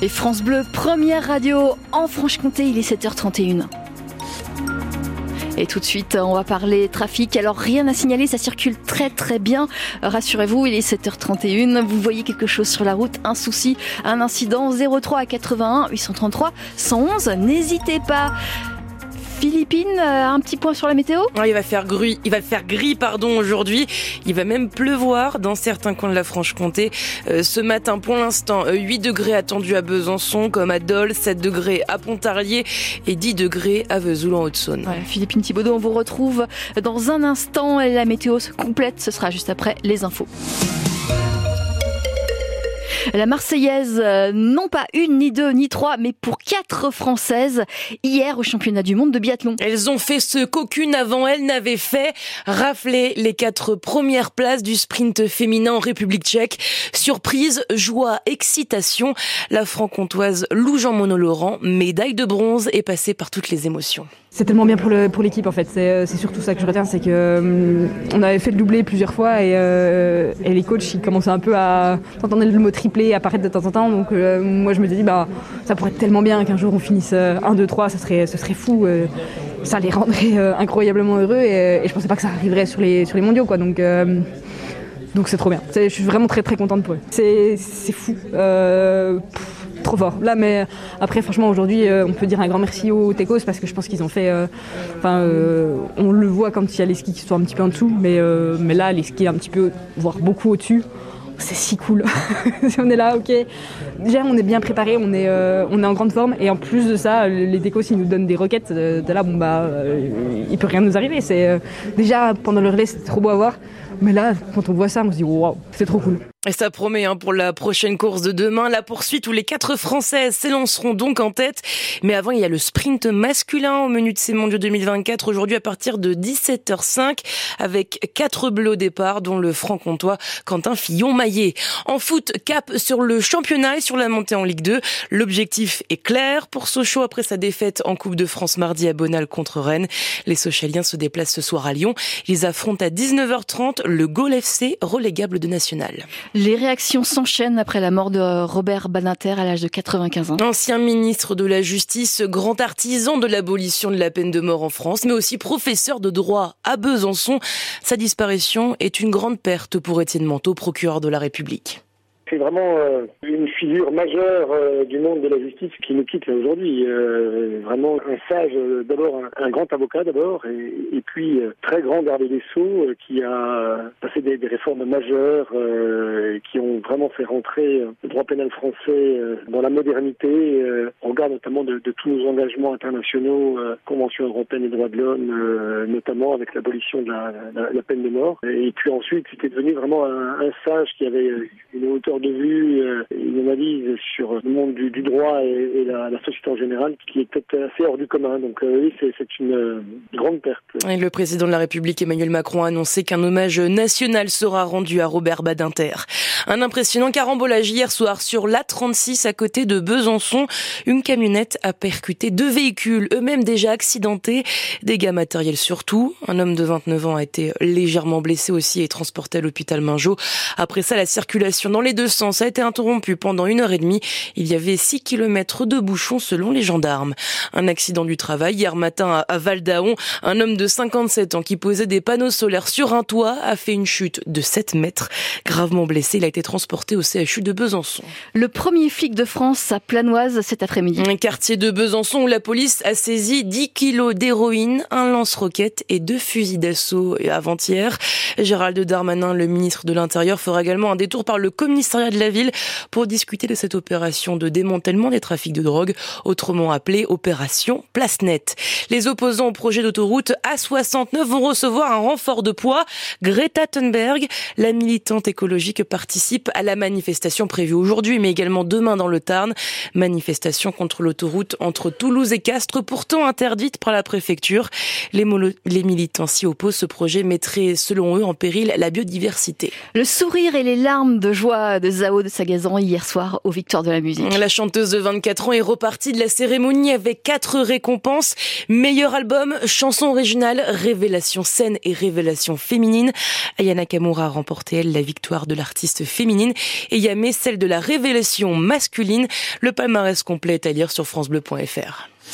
Et France Bleu, première radio en Franche-Comté, il est 7h31. Et tout de suite, on va parler trafic. Alors rien à signaler, ça circule très très bien. Rassurez-vous, il est 7h31. Vous voyez quelque chose sur la route, un souci, un incident 03 à 81 833 111. N'hésitez pas. Philippines, euh, un petit point sur la météo? Il va faire gris, il va faire gris pardon aujourd'hui. Il va même pleuvoir dans certains coins de la Franche-Comté. Euh, ce matin, pour l'instant, 8 euh, degrés attendus à Besançon, comme à Dole, 7 degrés à Pontarlier et 10 degrés à Vesoul en Haute-Saône. Philippine Thibaudot, on vous retrouve dans un instant. La météo complète, ce sera juste après les infos. La Marseillaise, euh, non pas une, ni deux, ni trois, mais pour quatre Françaises, hier au championnat du monde de biathlon. Elles ont fait ce qu'aucune avant elles n'avait fait, rafler les quatre premières places du sprint féminin en République tchèque. Surprise, joie, excitation. La franc-comtoise Lou Jean Monod-Laurent, médaille de bronze, est passée par toutes les émotions. C'est tellement bien pour, le, pour l'équipe en fait. C'est, euh, surtout ça que je retiens, c'est que euh, avait fait le doublé plusieurs fois et, euh, et, les coachs ils commençaient un peu à entendre le mot triplé apparaître de temps en temps. Donc moi je me dis bah ça pourrait être tellement bien qu'un jour on finisse 1, 2, 3, ça serait, ce serait fou. ça les rendrait incroyablement heureux et, et, je pensais pas que ça arriverait sur les, sur les mondiaux quoi. Donc donc c'est trop bien. je suis vraiment très très contente pour eux. C'est, c'est fou fort. Là, mais après, franchement, aujourd'hui, euh, on peut dire un grand merci aux Tecos parce que je pense qu'ils ont fait. Euh, enfin, euh, on le voit quand il y a les skis qui sont un petit peu en dessous, mais, mais là, les skis un petit peu, voire beaucoup au-dessus c'est si cool. on est là, ok. Déjà, on est bien préparé, on est, en grande forme. Et en plus de ça, les décos, s'ils nous donnent des roquettes, de là, bon, bah, il peut rien nous arriver. C'est, déjà, pendant le relais, c'était trop beau à voir. Mais là, quand on voit ça, on se dit, waouh, c'est trop cool. Et ça promet hein, pour la prochaine course de demain, la poursuite où les quatre Françaises s'élanceront donc en tête. Mais avant, il y a le sprint masculin au menu de ces mondiaux 2024 aujourd'hui à partir de 17h05 avec quatre bleus au départ, dont le franc-comtois Quentin Fillon-Maillet. En foot, cap sur le championnat et sur la montée en Ligue 2. L'objectif est clair pour Sochaux après sa défaite en Coupe de France mardi à Bonal contre Rennes. Les Sochaliens se déplacent ce soir à Lyon. Ils affrontent à 19h30 le Gol FC relégable de National. Les réactions s'enchaînent après la mort de Robert Badinter à l'âge de 95 ans. Ancien ministre de la Justice, grand artisan de l'abolition de la peine de mort en France, mais aussi professeur de droit à Besançon. Sa disparition est une grande perte pour Étienne Manteau, procureur de la République. C'est vraiment euh, une figure majeure euh, du monde de la justice qui nous quitte aujourd'hui. Euh, vraiment un sage, d'abord un, grand avocat d'abord, et, puis très grand gardé des sceaux qui a passé des, réformes majeures qui ont vraiment fait rentrer le droit pénal français dans la modernité, au regard notamment de, tous nos engagements internationaux, Convention européenne des droits de l'homme, notamment avec l'abolition de la, peine de mort. Et puis ensuite, c'était devenu vraiment un sage qui avait une hauteur de vue, euh, une analyse sur le monde du, droit et, la, société en général qui est peut-être assez hors du commun. Donc euh, oui, c'est une euh, grande perte. Et le président de la République Emmanuel Macron a annoncé qu'un hommage national sera rendu à Robert Badinter. Un impressionnant carambolage hier soir sur l'A36 à côté de Besançon. Une camionnette a percuté deux véhicules, eux-mêmes déjà accidentés. Dégâts matériels surtout. Un homme de 29 ans a été légèrement blessé aussi et transporté à l'hôpital Mingeot. Après ça, la circulation dans les deux sens a été interrompu pendant une heure et demie. Il y avait 6 kilomètres de bouchons selon les gendarmes. Un accident du travail hier matin à Val d'Aon. Un homme de 57 ans qui posait des panneaux solaires sur un toit a fait une chute de 7 mètres. Gravement blessé, il a été transporté au CHU de Besançon. Le premier flic de France à Planoise cet après-midi. Un quartier de Besançon où la police a saisi 10 kilos d'héroïne, un lance-roquette et deux fusils d'assaut avant-hier. Gérald Darmanin, le ministre de l'Intérieur, fera également un détour par le de la ville pour discuter de cette opération de démantèlement des trafics de drogue, autrement appelée opération Place Nette. Les opposants au projet d'autoroute A69 vont recevoir un renfort de poids. Greta Thunberg, la militante écologique, participe à la manifestation prévue aujourd'hui, mais également demain dans le Tarn. Manifestation contre l'autoroute entre Toulouse et Castres, pourtant interdite par la préfecture. Les, les militants s'y opposent. Ce projet mettrait, selon eux, en péril la biodiversité. Le sourire et les larmes de joie de Zao de Sagazan hier soir aux Victoires de la musique. La chanteuse de 24 ans est repartie de la cérémonie avec quatre récompenses. Meilleur album, chanson originale, révélation scène et révélation féminine. Ayana Kamura a remporté, elle, la victoire de l'artiste féminine et Yamé celle de la révélation masculine. Le palmarès complet est à lire sur francebleu.fr.